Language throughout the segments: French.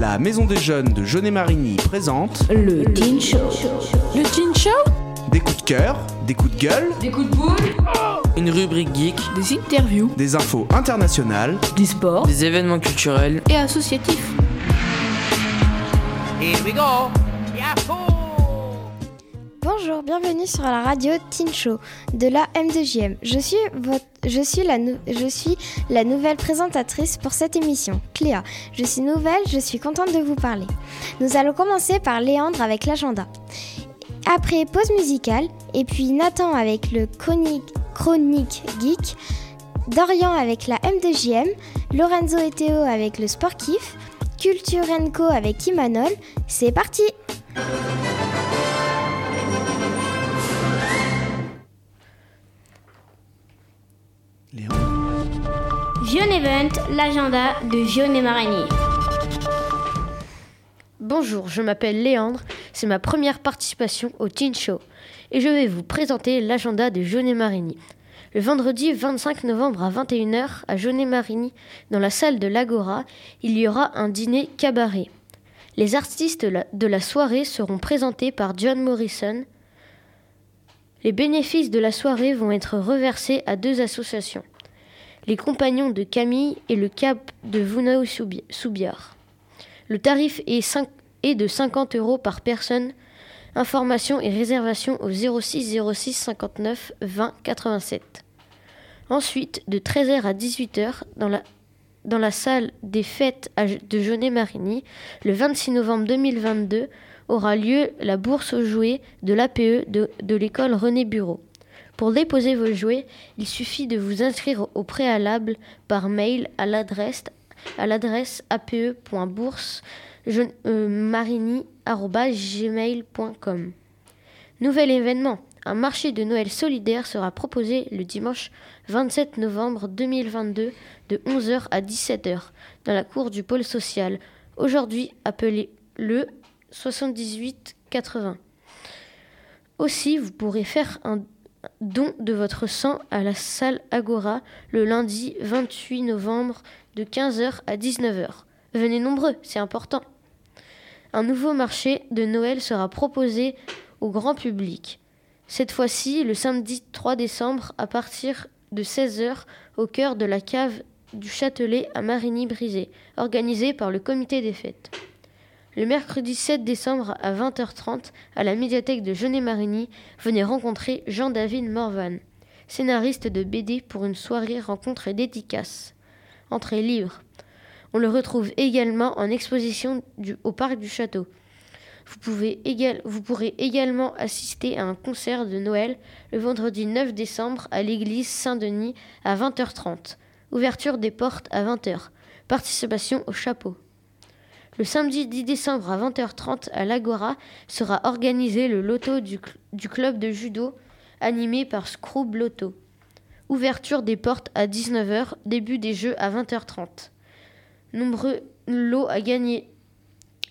La Maison des Jeunes de Jeunet-Marigny présente Le Teen Show. Le Teen Show des coups de cœur, des coups de gueule, Des coups de boule. Une rubrique geek, des interviews, des infos internationales. Du sport. des événements culturels Et associatifs. Bonjour, bienvenue sur la radio Teen Show de la M2JM. Je suis, votre, je, suis la je suis la nouvelle présentatrice pour cette émission, Cléa. Je suis nouvelle, je suis contente de vous parler. Nous allons commencer par Léandre avec l'agenda. Après pause musicale, et puis Nathan avec le chronique, chronique geek, Dorian avec la M2JM, Lorenzo et Théo avec le sport kiff, Culture Co avec Imanol. C'est parti! Jeune Jeune et Marigny. Bonjour, je m'appelle Léandre, c'est ma première participation au Teen Show et je vais vous présenter l'agenda de Jaunet-Marigny. Le vendredi 25 novembre à 21h à Jaunet-Marigny, dans la salle de l'Agora, il y aura un dîner cabaret. Les artistes de la soirée seront présentés par John Morrison. Les bénéfices de la soirée vont être reversés à deux associations, les Compagnons de Camille et le Cap de Vounao-Soubiard. Le tarif est, de 50 euros par personne. Informations et réservations au 06 06 59 20 87. Ensuite, de 13h à 18h, dans la, dans la salle des fêtes de Jaunet-Marigny, le 26 novembre 2022, aura lieu la bourse aux jouets de l'APE de l'école René Bureau. Pour déposer vos jouets, il suffit de vous inscrire au préalable par mail à l'adresse à ape.bourse-marigny.gmail.com. Nouvel événement. Un marché de Noël solidaire sera proposé le dimanche 27 novembre 2022 de 11h à 17h dans la cour du pôle social, aujourd'hui appelé le 7880. Aussi, vous pourrez faire un don de votre sang à la salle Agora le lundi 28 novembre de 15h à 19h. Venez nombreux, c'est important. Un nouveau marché de Noël sera proposé au grand public. Cette fois-ci, le samedi 3 décembre, à partir de 16h, au cœur de la cave du Châtelet à Marigny-Brisé, organisé par le comité des fêtes. Le mercredi 7 décembre à 20h30, à la médiathèque de Jeunet-Marigny, venez rencontrer Jean-David Morvan, scénariste de BD pour une soirée rencontre et dédicace. Entrée libre. On le retrouve également en exposition au parc du château. Vous, pouvez vous pourrez également assister à un concert de Noël le vendredi 9 décembre à l'église Saint-Denis à 20h30. Ouverture des portes à 20h. Participation au chapeau. Le samedi 10 décembre à 20h30 à l'Agora sera organisé le loto du, cl- du club de judo animé par Scroob Loto. Ouverture des portes à 19h, début des jeux à 20h30. Nombreux lots à gagner.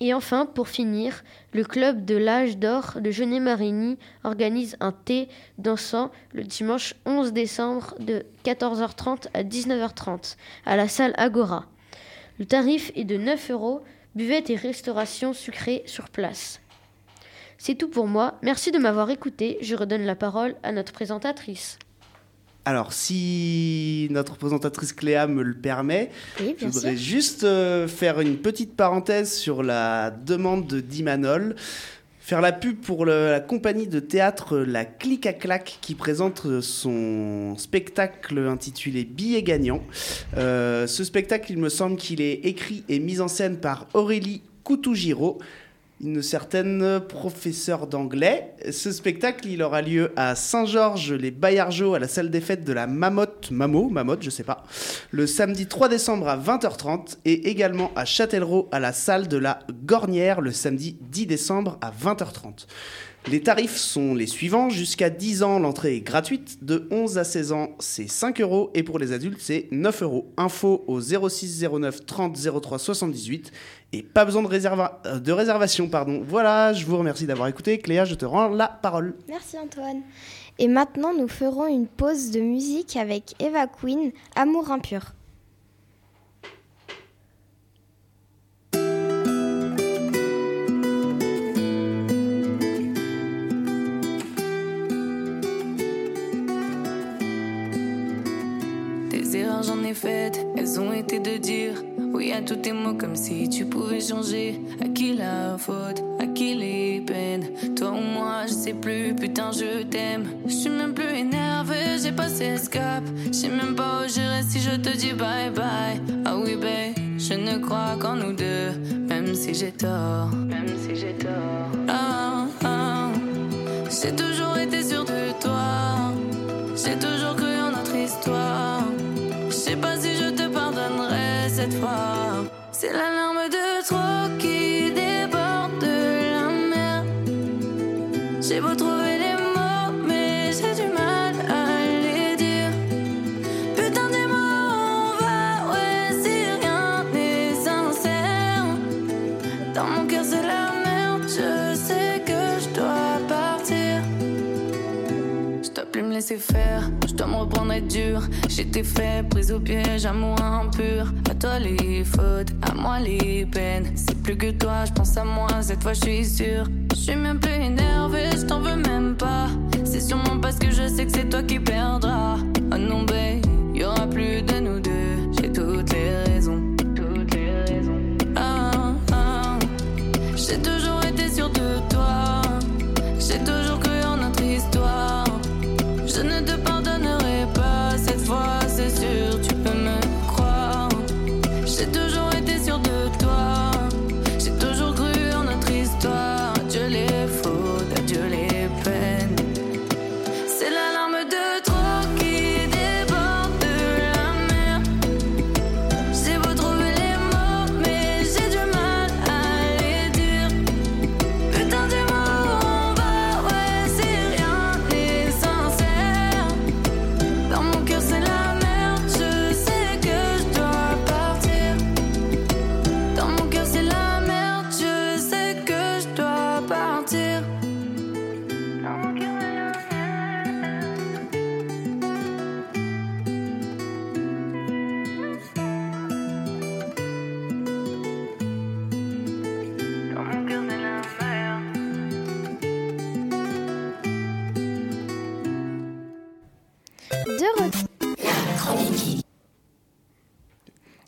Et enfin, pour finir, le club de l'âge d'or de Jeunet-Marigny organise un thé dansant le dimanche 11 décembre de 14h30 à 19h30 à la salle Agora. Le tarif est de 9 euros, buvette et restauration sucrée sur place. C'est tout pour moi. Merci de m'avoir écouté. Je redonne la parole à notre présentatrice. Alors, si notre présentatrice Cléa me le permet, Oui, je voudrais sûr. juste euh, faire une petite parenthèse sur la demande de Dimanol. Faire la pub pour la compagnie de théâtre La Clic à Clac qui présente son spectacle intitulé Billets gagnants. Euh, ce spectacle, il me semble qu'il est écrit et mis en scène par Aurélie Coutougiro, une certaine professeure d'anglais. Ce spectacle, il aura lieu à Saint-Georges-les-Bayargeaux, à la salle des fêtes de la Mamotte, Mamo, Mamotte, je sais pas, le samedi 3 décembre à 20h30 et également à Châtellerault, à la salle de la Gornière, le samedi 10 décembre à 20h30. Les tarifs sont les suivants. Jusqu'à 10 ans, l'entrée est gratuite. De 11 à 16 ans, c'est 5 euros. Et pour les adultes, c'est 9 euros. Info au 06 09 30 03 78. Et pas besoin de, réserva- euh, de réservation. Pardon. Voilà, je vous remercie d'avoir écouté. Cléa, je te rends la parole. Merci Antoine. Et maintenant, nous ferons une pause de musique avec Eva Queen, Amour impur. Elles ont été de dire oui à tous tes mots comme si tu pouvais changer. À qui la faute, à qui les peines? Toi ou moi, je sais plus, putain je t'aime. Je suis même plus énervé, j'ai passé escape. Je sais même pas où j'irai si je te dis bye bye. Ah oui, babe, je ne crois qu'en nous deux, même si j'ai tort. Même si j'ai tort. Ah, ah. J'ai toujours été sûr de toi. J'ai toujours cru cette fois. C'est la larme de trop qui déborde de la mer. J'ai beau trouver les mots, mais j'ai du mal à les dire. Putain, dis-moi, on va, ouais, si rien n'est sincère. Dans mon cœur, c'est la merde. Je sais que je dois partir. Je dois plus me laisser faire, je dois me reprendre être dur. J'étais fait, prise au piège, amour impur. Toi les fautes, à moi les peines. C'est plus que toi, je pense à moi, cette fois je suis sûre. Je suis même plus énervée, je t'en veux même pas. C'est sûrement parce que je sais que c'est toi qui perdras. Oh non, babe, y aura plus de nous deux. J'ai toutes les raisons. Toutes les raisons. Ah, ah. J'ai toujours été sûre de toi. J'ai toujours cru en notre histoire. Je ne te pardonnerai pas cette fois,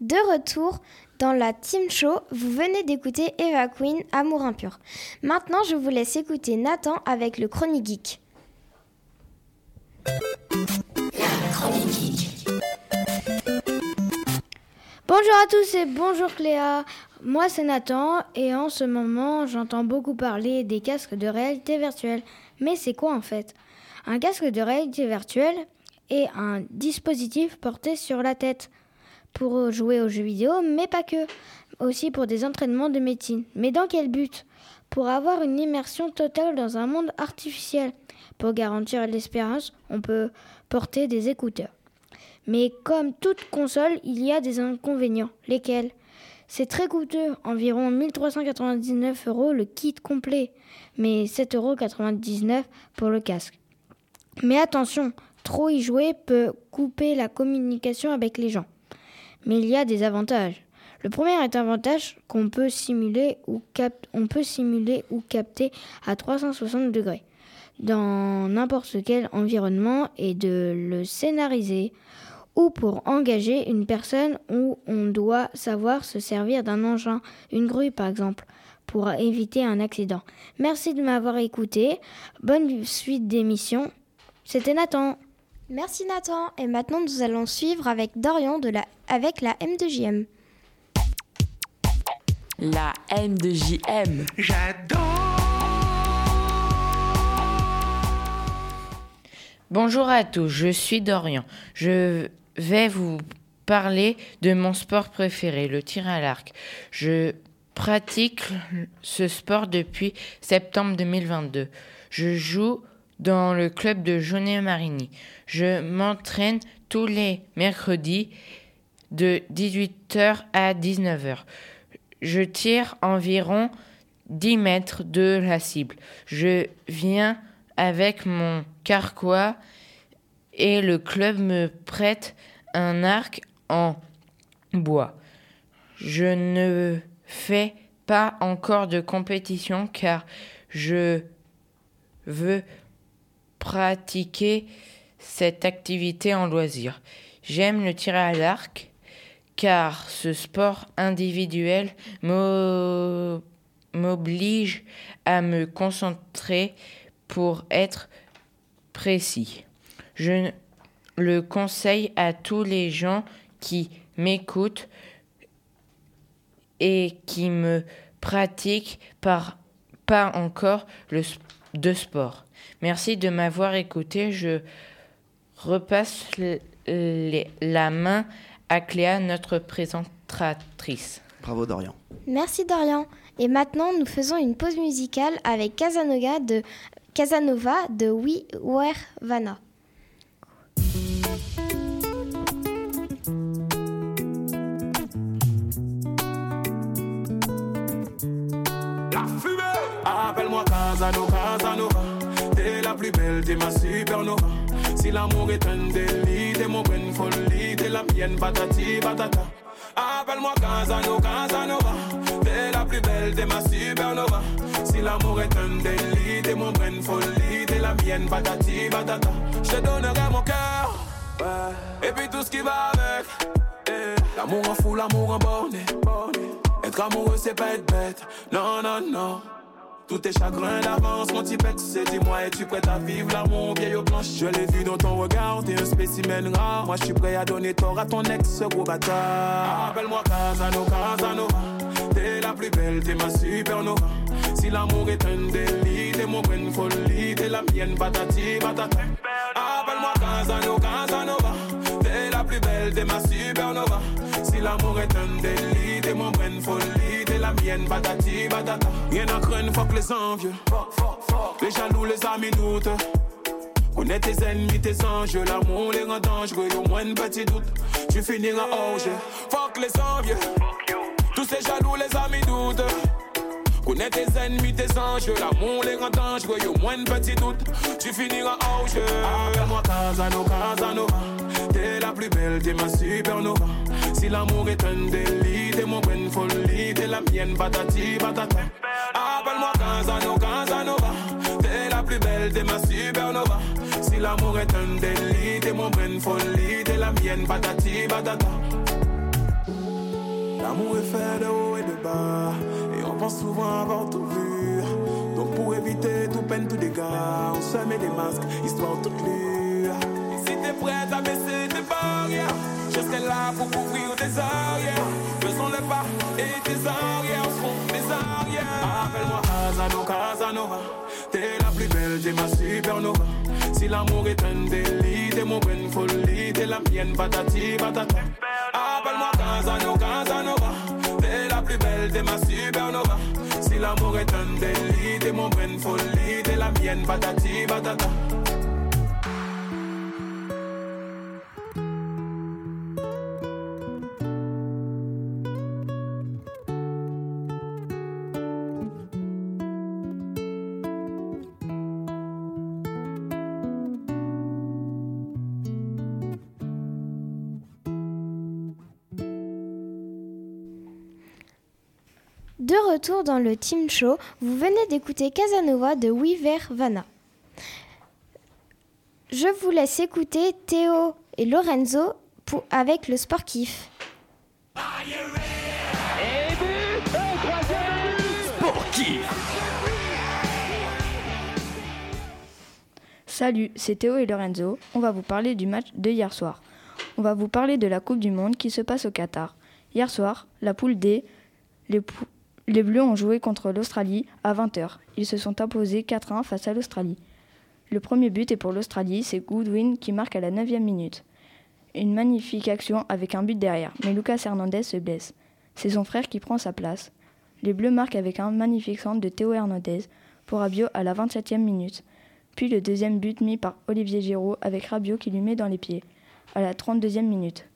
De retour dans la Team Show, vous venez d'écouter Eva Queen, Amour impur. Maintenant, je vous laisse écouter Nathan avec le Chronique Geek. Bonjour à tous et bonjour Cléa. Moi c'est Nathan et en ce moment j'entends beaucoup parler des casques de réalité virtuelle. Mais c'est quoi en fait? Un casque de réalité virtuelle est un dispositif porté sur la tête pour jouer aux jeux vidéo, mais pas que. Aussi pour des entraînements de médecine. Mais dans quel but? Pour avoir une immersion totale dans un monde artificiel. Pour garantir l'expérience, on peut porter des écouteurs. Mais comme toute console, il y a des inconvénients. Lesquels? C'est très coûteux, environ 1399 euros le kit complet, mais 7,99 euros pour le casque. Mais attention, trop y jouer peut couper la communication avec les gens. Mais il y a des avantages. Le premier est avantage qu'on peut simuler ou peut simuler ou capter à 360 degrés dans n'importe quel environnement et de le scénariser ou pour engager une personne où on doit savoir se servir d'un engin, une grue par exemple, pour éviter un accident. Merci de m'avoir écouté. Bonne suite d'émission. C'était Nathan. Merci Nathan. Et maintenant, nous allons suivre avec Dorian de la, avec la M2JM. La M2JM. Bonjour à tous, je suis Dorian. Je vais vous parler de mon sport préféré, le tir à l'arc. Je pratique ce sport depuis septembre 2022. Je joue dans le club de Jaunet Marigny. Je m'entraîne tous les mercredis de 18h à 19h. Je tire environ 10 mètres de la cible. Je viens avec mon carquois et le club me prête un arc en bois. Je ne fais pas encore de compétition car je veux pratiquer cette activité en loisir. J'aime le tir à l'arc car ce sport individuel m'oblige à me concentrer pour être précis. Je le conseille à tous les gens qui m'écoutent et qui me pratiquent pas encore le, de sport. Merci de m'avoir écouté. Je repasse la main à Cléa, notre présentatrice. Bravo Dorian. Merci Dorian. Et maintenant, nous faisons une pause musicale avec Casanova de, Casanova de We Were Vanna. La fumée Appelle-moi Casanova, Casanova T'es la plus belle, t'es ma supernova. Si l'amour est un délit, t'es mon bonne folie T'es la mienne, patati, patata. Appelle-moi Casanova, Casanova. T'es la plus belle, t'es ma supernova. Si l'amour est un délit, t'es mon bonne folie T'es la mienne, patati, patata. Je te donnerai mon cœur Et puis tout ce qui va avec. L'amour en fou, l'amour en borné. Être amoureux, c'est pas être bête. Non, non, non. Tous tes chagrins d'avance, mon petit c'est dis-moi, es-tu prête à vivre l'amour vieille planche Je l'ai vu dans ton regard, t'es un spécimen rare. Moi, je suis prêt à donner tort à ton ex, gros bâtard. Appelle-moi Casano, Casanova. T'es la plus belle, t'es ma supernova. Si l'amour est un délit, t'es mon bonne folie, t'es la mienne, patati, patata. Appelle-moi Casano, Casanova. T'es la plus belle, t'es ma supernova. Si l'amour est un délit, t'es mon bonne folie, la mienne, patati, patata. Rien à craindre, fuck les envieux. Les jaloux, les amis doutent. Connais tes ennemis, tes anges, l'amour les rend dangereux, au moins un petit doute, tu finiras jeu. Fuck les envieux, tous ces jaloux, les amis doutent. Connais tes ennemis, tes anges, l'amour les rend dangereux, au moins un petit doute, tu finiras jeu. Appelle-moi Casano, Casanova, t'es la plus belle, t'es ma supernova. Si l'amour est un délit, t'es mon bonne folie, t'es la mienne, patati, patata. Appelle-moi Casano, Casanova, t'es la plus belle, t'es ma supernova. Si l'amour est un délit, t'es mon bonne folie, t'es la mienne, patati, patata. L'amour est fait de haut et de bas, et on pense souvent avoir tout vu. Donc pour éviter tout peine, tout dégâts, on se met des masques, histoire toute lue. T'es prête à baisser tes barrières, serai là pour couvrir tes arrières. Faisons le pas et tes arrières seront des arrières. Appelle-moi Casano, Casanova, t'es la plus belle, t'es ma supernova. Si l'amour est un délit, t'es mon bonne folie, t'es la mienne, patati, patata. Appelle-moi Casano, Casanova, t'es la plus belle, t'es ma supernova. Si l'amour est un délit, t'es mon bonne folie, t'es la mienne, patati, patata. Dans le Team Show, vous venez d'écouter Casanova de Weaver Vanna. Je vous laisse écouter Théo et Lorenzo pour, avec le sport kiff. Salut, c'est Théo et Lorenzo. On va vous parler du match de hier soir. On va vous parler de la Coupe du Monde qui se passe au Qatar. Hier soir, la poule D, les, pou- les Bleus ont joué contre l'Australie à 20h. Ils se sont imposés 4-1 face à l'Australie. Le premier but est pour l'Australie, c'est Goodwin qui marque à la 9e minute. Une magnifique action avec un but derrière, mais Lucas Hernandez se blesse. C'est son frère qui prend sa place. Les Bleus marquent avec un magnifique centre de Théo Hernandez pour Rabiot à la 27e minute. Puis le deuxième but mis par Olivier Giroud avec Rabiot qui lui met dans les pieds à la 32e minute.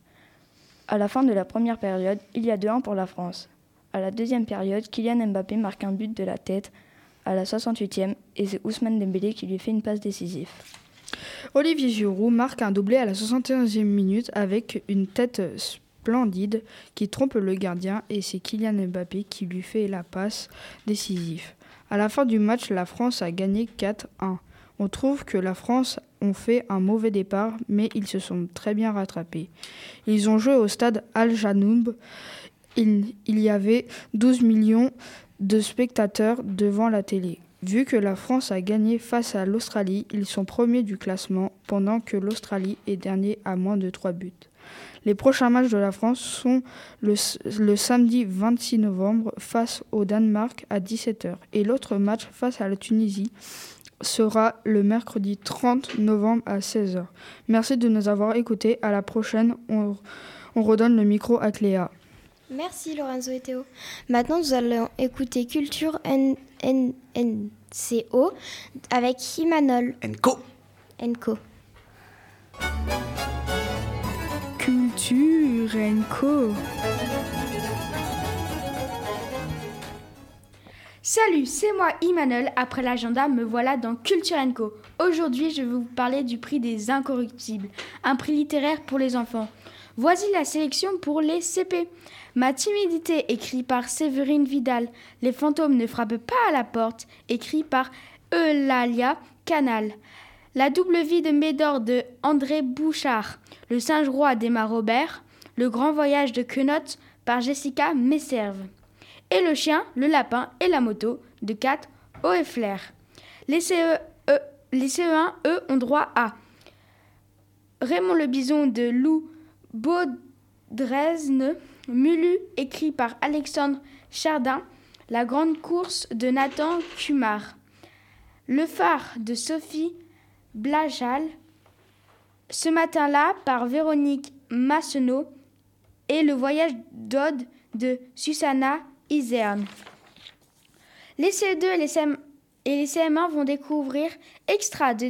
À la fin de la première période, il y a 2-1 pour la France. À la deuxième période, Kylian Mbappé marque un but de la tête à la 68e et c'est Ousmane Dembélé qui lui fait une passe décisive. Olivier Giroud marque un doublé à la 71e minute avec une tête splendide qui trompe le gardien et c'est Kylian Mbappé qui lui fait la passe décisive. À la fin du match, la France a gagné 4-1. On trouve que la France ont fait un mauvais départ, mais ils se sont très bien rattrapés. Ils ont joué au stade Al-Janoub. Il, y avait 12 millions de spectateurs devant la télé. Vu que la France a gagné face à l'Australie, ils sont premiers du classement, pendant que l'Australie est dernier à moins de 3 buts. Les prochains matchs de la France sont le, samedi 26 novembre face au Danemark à 17h et l'autre match face à la Tunisie sera le mercredi 30 novembre à 16h. Merci de nous avoir écoutés. À la prochaine. On redonne le micro à Cléa. Merci Lorenzo et Théo. Maintenant, nous allons écouter Culture N N NCO avec Himanol. Enco. Enco. Culture Co. Salut, c'est moi Imanol. Après l'agenda, me voilà dans Culture Co. Aujourd'hui, je vais vous parler du prix des incorruptibles, un prix littéraire pour les enfants. Voici la sélection pour les CP. Ma timidité, écrit par Séverine Vidal. Les fantômes ne frappent pas à la porte, écrit par Eulalia Canal. La double vie de Médor de André Bouchard. Le singe roi d'Emma Robert. Le grand voyage de Quenotte par Jessica Messerve. Et le chien, le lapin et la moto de Kat Oefler. Les, CE, E- les CE1, eux, ont droit à Raymond le bison de Lou Baudresne, Mulu, écrit par Alexandre Chardin, La grande course de Nathan Kumar, Le phare de Sophie Blajal, Ce matin-là par Véronique Massenot et Le voyage d'Aude de Susanna Iserne. Les CE2 et les, CM et les CM1 vont découvrir extra de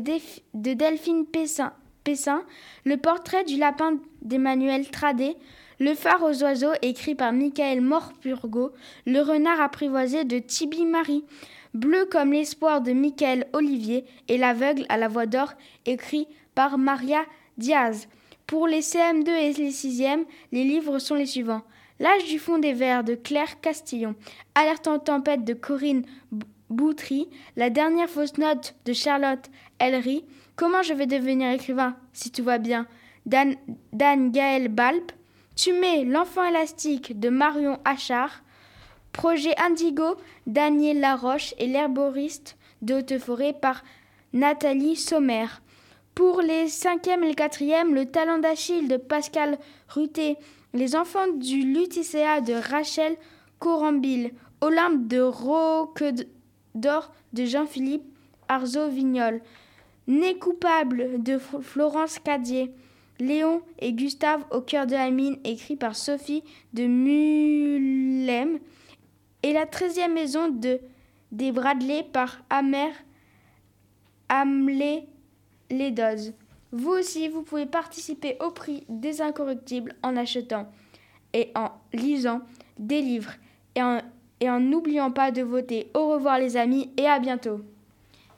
Delphine Pessin, Pessin, le portrait du lapin d'Emmanuel Tradé, le phare aux oiseaux écrit par Michael Morpurgo, le renard apprivoisé de Tibi Marie, bleu comme l'espoir de Michael Olivier et l'aveugle à la voix d'or écrit par Maria Diaz. Pour les CM2 et les 6e, les livres sont les suivants. L'âge du fond des vers de Claire Castillon, Alerte en tempête de Corinne Boutry, La dernière fausse note de Charlotte Ellery, Comment je vais devenir écrivain si tout va bien? Dan, Dan Gaël Balp, Tu l'enfant élastique de Marion Achard, Projet Indigo, Daniel Laroche et l'herboriste de Haute-Forêt par Nathalie Sommer. Pour les cinquièmes et les quatrièmes, le talent d'Achille de Pascal Ruté, les enfants du Luticéa de Rachel Corambille, Olympe de Roque d'Or de Jean-Philippe Arzeau-Vignol, Né coupable de Florence Cadier, Léon et Gustave au cœur de la mine, écrit par Sophie de Mulhem, et la treizième maison de des Bradley par Amer Hamlet Ledoz. Vous aussi, vous pouvez participer au prix des incorruptibles en achetant et en lisant des livres et en n'oubliant pas de voter. Au revoir les amis et à bientôt.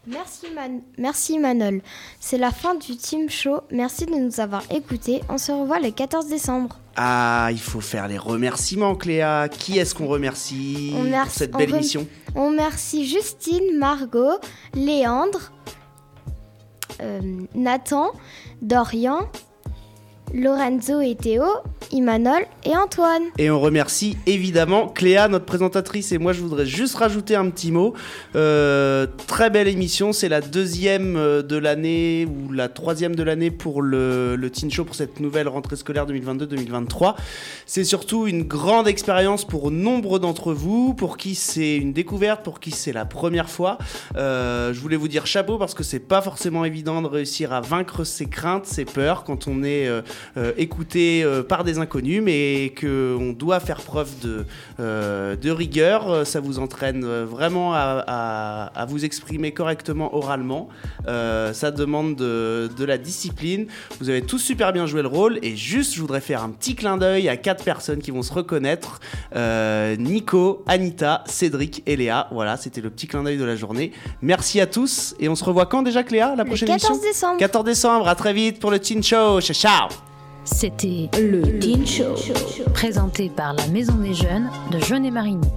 Merci, Man- Merci Manol. C'est la fin du Team Show. Merci de nous avoir écoutés. On se revoit le 14 décembre. Ah, il faut faire les remerciements, Cléa. Qui est-ce qu'on remercie On pour cette belle émission? On remercie Justine, Margot, Léandre, euh, Nathan, Dorian, Lorenzo et Théo, Imanol et Antoine. Et on remercie évidemment Cléa, notre présentatrice. Et moi, je voudrais juste rajouter un petit mot. Euh, très belle émission. C'est la deuxième euh, de l'année ou la troisième de l'année pour le, Teen Show pour cette nouvelle rentrée scolaire 2022-2023. C'est surtout une grande expérience pour nombre d'entre vous, pour qui c'est une découverte, pour qui c'est la première fois. Euh, je voulais vous dire chapeau parce que c'est pas forcément évident de réussir à vaincre ses craintes, ses peurs quand on est euh, écouté euh, par des inconnus, mais qu'on doit faire preuve de, euh, de rigueur. Ça vous entraîne vraiment à, à- à vous exprimer correctement oralement. Ça demande de, de la discipline. Vous avez tous super bien joué le rôle. Et juste, je voudrais faire un petit clin d'œil à quatre personnes qui vont se reconnaître. Euh, Nico, Anita, Cédric et Léa. Voilà, c'était le petit clin d'œil de la journée. Merci à tous. Et on se revoit quand déjà, Cléa La prochaine 14 émission décembre. 14 décembre. À très vite pour le Teen Show. Ciao, ciao C'était le Teen Show, présenté par la Maison des Jeunes de Jeunet-Marigny.